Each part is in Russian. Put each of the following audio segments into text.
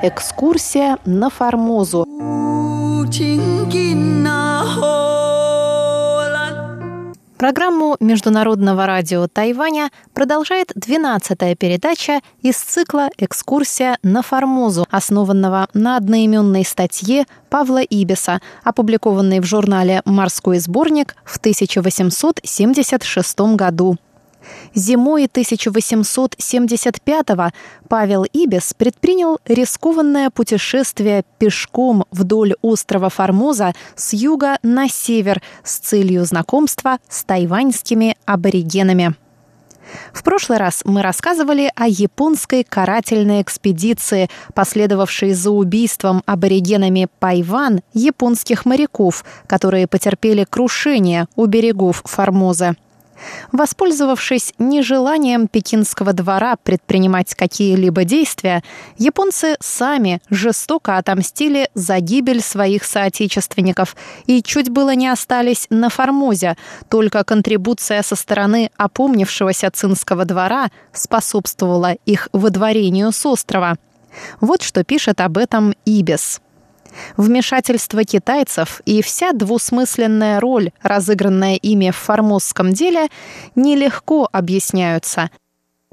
Экскурсия на Формозу. Программу Международного радио Тайваня продолжает 12-я передача из цикла «Экскурсия на Формозу», основанного на одноименной статье Павла Ибиса, опубликованной в журнале «Морской сборник» в 1876 году. Зимой 1875-го Павел Ибис предпринял рискованное путешествие пешком вдоль острова Формоза с юга на север с целью знакомства с тайваньскими аборигенами. В прошлый раз мы рассказывали о японской карательной экспедиции, последовавшей за убийством аборигенами Пайван японских моряков, которые потерпели крушение у берегов Формоза. Воспользовавшись нежеланием пекинского двора предпринимать какие-либо действия, японцы сами жестоко отомстили за гибель своих соотечественников и чуть было не остались на Формозе, только контрибуция со стороны опомнившегося цинского двора способствовала их выдворению с острова. Вот что пишет об этом Ибис. Вмешательство китайцев и вся двусмысленная роль, разыгранная ими в формозском деле, нелегко объясняются.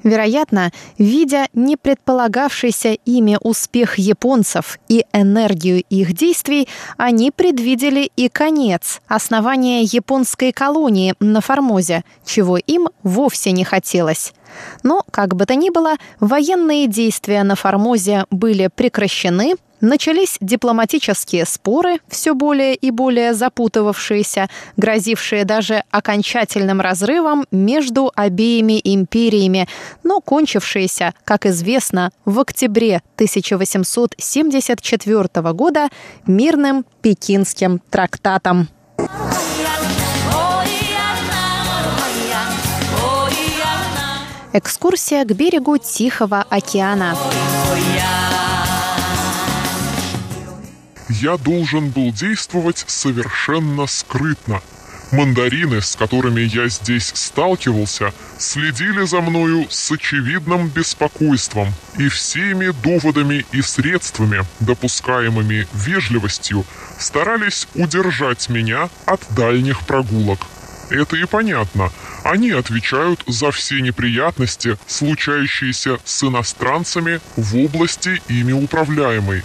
Вероятно, видя не предполагавшийся ими успех японцев и энергию их действий, они предвидели и конец, основания японской колонии на Формозе, чего им вовсе не хотелось. Но, как бы то ни было, военные действия на Формозе были прекращены, Начались дипломатические споры, все более и более запутывавшиеся, грозившие даже окончательным разрывом между обеими империями, но кончившиеся, как известно, в октябре 1874 года мирным Пекинским трактатом. Экскурсия к берегу Тихого океана. Я должен был действовать совершенно скрытно. Мандарины, с которыми я здесь сталкивался, следили за мною с очевидным беспокойством и всеми доводами и средствами, допускаемыми вежливостью, старались удержать меня от дальних прогулок. Это и понятно. Они отвечают за все неприятности, случающиеся с иностранцами в области ими управляемой,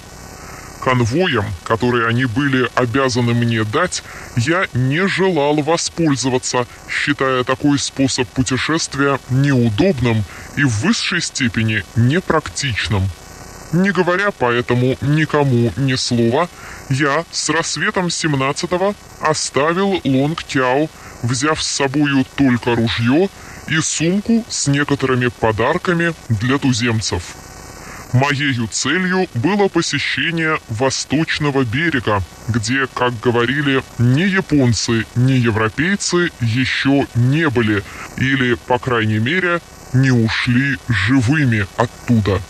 конвоем, который они были обязаны мне дать, я не желал воспользоваться, считая такой способ путешествия неудобным и в высшей степени непрактичным. Не говоря поэтому никому ни слова, я с рассветом 17-го оставил Лонг-Тяо, взяв с собою только ружье и сумку с некоторыми подарками для туземцев. Моею целью было посещение восточного берега, где, как говорили, ни японцы, ни европейцы еще не были, или, по крайней мере, не ушли живыми оттуда.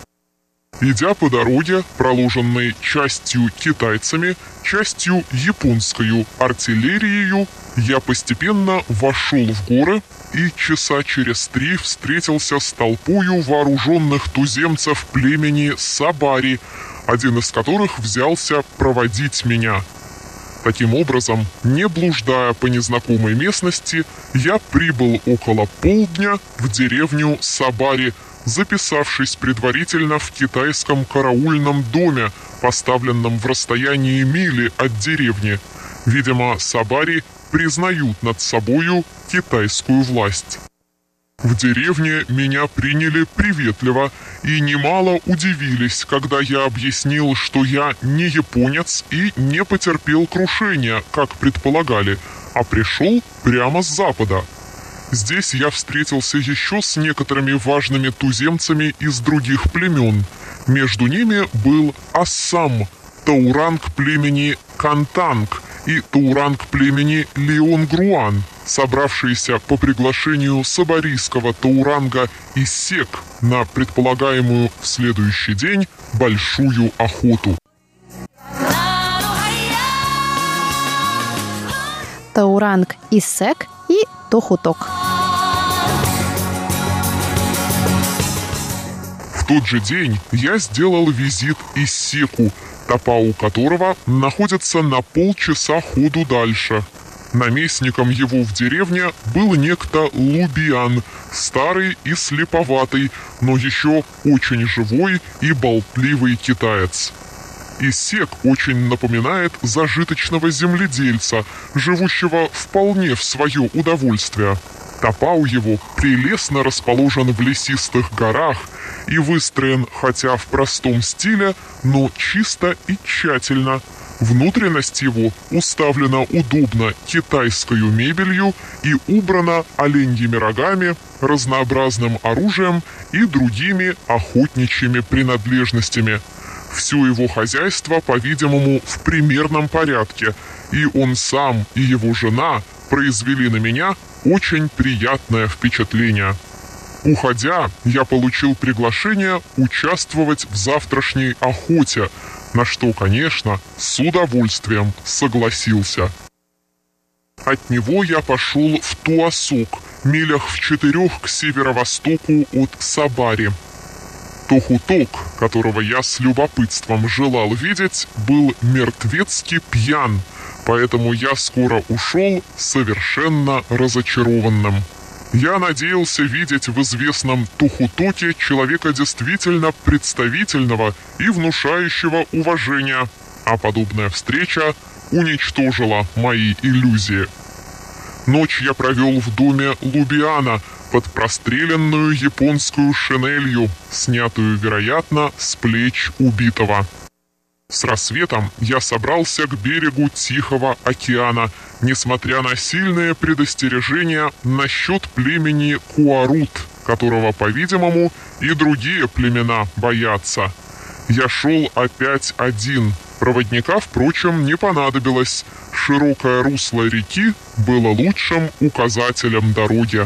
Идя по дороге, проложенной частью китайцами, частью японской артиллерией, я постепенно вошел в горы и часа через три встретился с толпою вооруженных туземцев племени Сабари, один из которых взялся проводить меня. Таким образом, не блуждая по незнакомой местности, я прибыл около полдня в деревню Сабари, записавшись предварительно в китайском караульном доме, поставленном в расстоянии мили от деревни. Видимо, Сабари признают над собою китайскую власть. В деревне меня приняли приветливо и немало удивились, когда я объяснил, что я не японец и не потерпел крушения, как предполагали, а пришел прямо с запада. Здесь я встретился еще с некоторыми важными туземцами из других племен. Между ними был Ассам, тауранг племени Кантанг – и Тауранг племени Леон-Груан, собравшиеся по приглашению сабарийского Тауранга и Сек на предполагаемую в следующий день большую охоту. Тауранг Исек и Тохуток. тот же день я сделал визит Иссеку, Топау которого находится на полчаса ходу дальше. Наместником его в деревне был некто Лубиан, старый и слеповатый, но еще очень живой и болтливый китаец. Иссек очень напоминает зажиточного земледельца, живущего вполне в свое удовольствие. Топау его прелестно расположен в лесистых горах и выстроен, хотя в простом стиле, но чисто и тщательно. Внутренность его уставлена удобно китайской мебелью и убрана оленьими рогами, разнообразным оружием и другими охотничьими принадлежностями. Все его хозяйство, по-видимому, в примерном порядке, и он сам и его жена произвели на меня очень приятное впечатление. Уходя, я получил приглашение участвовать в завтрашней охоте, на что, конечно, с удовольствием согласился. От него я пошел в Туасук, милях в четырех к северо-востоку от Сабари. Тохуток, которого я с любопытством желал видеть, был мертвецки пьян, поэтому я скоро ушел совершенно разочарованным. Я надеялся видеть в известном Тухутоке человека действительно представительного и внушающего уважения, а подобная встреча уничтожила мои иллюзии. Ночь я провел в доме Лубиана под простреленную японскую шинелью, снятую, вероятно, с плеч убитого. С рассветом я собрался к берегу Тихого океана, несмотря на сильные предостережения насчет племени Куарут, которого, по-видимому, и другие племена боятся. Я шел опять один. Проводника, впрочем, не понадобилось. Широкое русло реки было лучшим указателем дороги.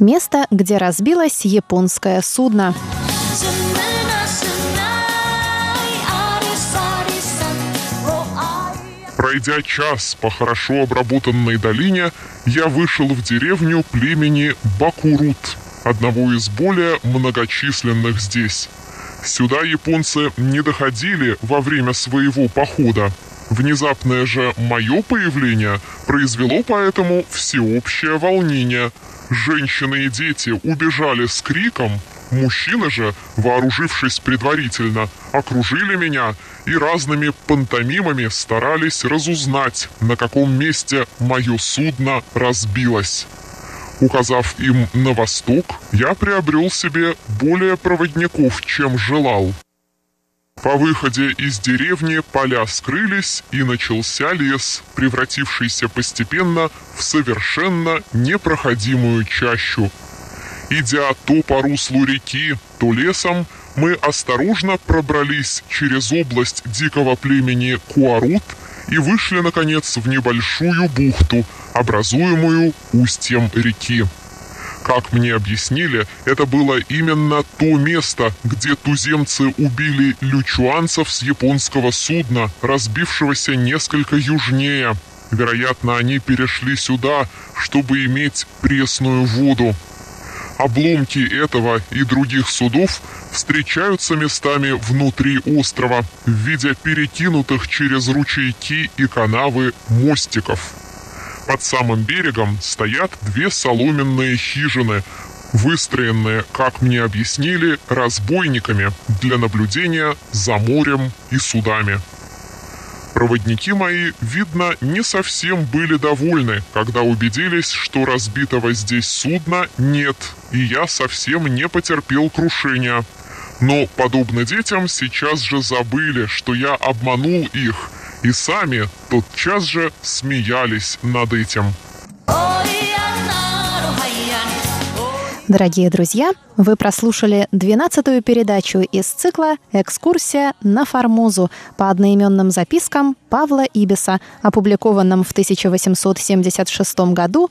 Место, где разбилось японское судно. Пройдя час по хорошо обработанной долине, я вышел в деревню племени Бакурут, одного из более многочисленных здесь. Сюда японцы не доходили во время своего похода. Внезапное же мое появление произвело поэтому всеобщее волнение – Женщины и дети убежали с криком, мужчины же, вооружившись предварительно, окружили меня и разными пантомимами старались разузнать, на каком месте мое судно разбилось. Указав им на восток, я приобрел себе более проводников, чем желал. По выходе из деревни поля скрылись, и начался лес, превратившийся постепенно в совершенно непроходимую чащу. Идя то по руслу реки, то лесом, мы осторожно пробрались через область дикого племени Куарут и вышли, наконец, в небольшую бухту, образуемую устьем реки. Как мне объяснили, это было именно то место, где туземцы убили лючуанцев с японского судна, разбившегося несколько южнее. Вероятно, они перешли сюда, чтобы иметь пресную воду. Обломки этого и других судов встречаются местами внутри острова в виде перекинутых через ручейки и канавы мостиков. Под самым берегом стоят две соломенные хижины, выстроенные, как мне объяснили, разбойниками для наблюдения за морем и судами. Проводники мои, видно, не совсем были довольны, когда убедились, что разбитого здесь судна нет, и я совсем не потерпел крушения. Но, подобно детям, сейчас же забыли, что я обманул их – и сами тотчас же смеялись над этим. Дорогие друзья, вы прослушали 12-ю передачу из цикла «Экскурсия на Формозу» по одноименным запискам Павла Ибиса, опубликованным в 1876 году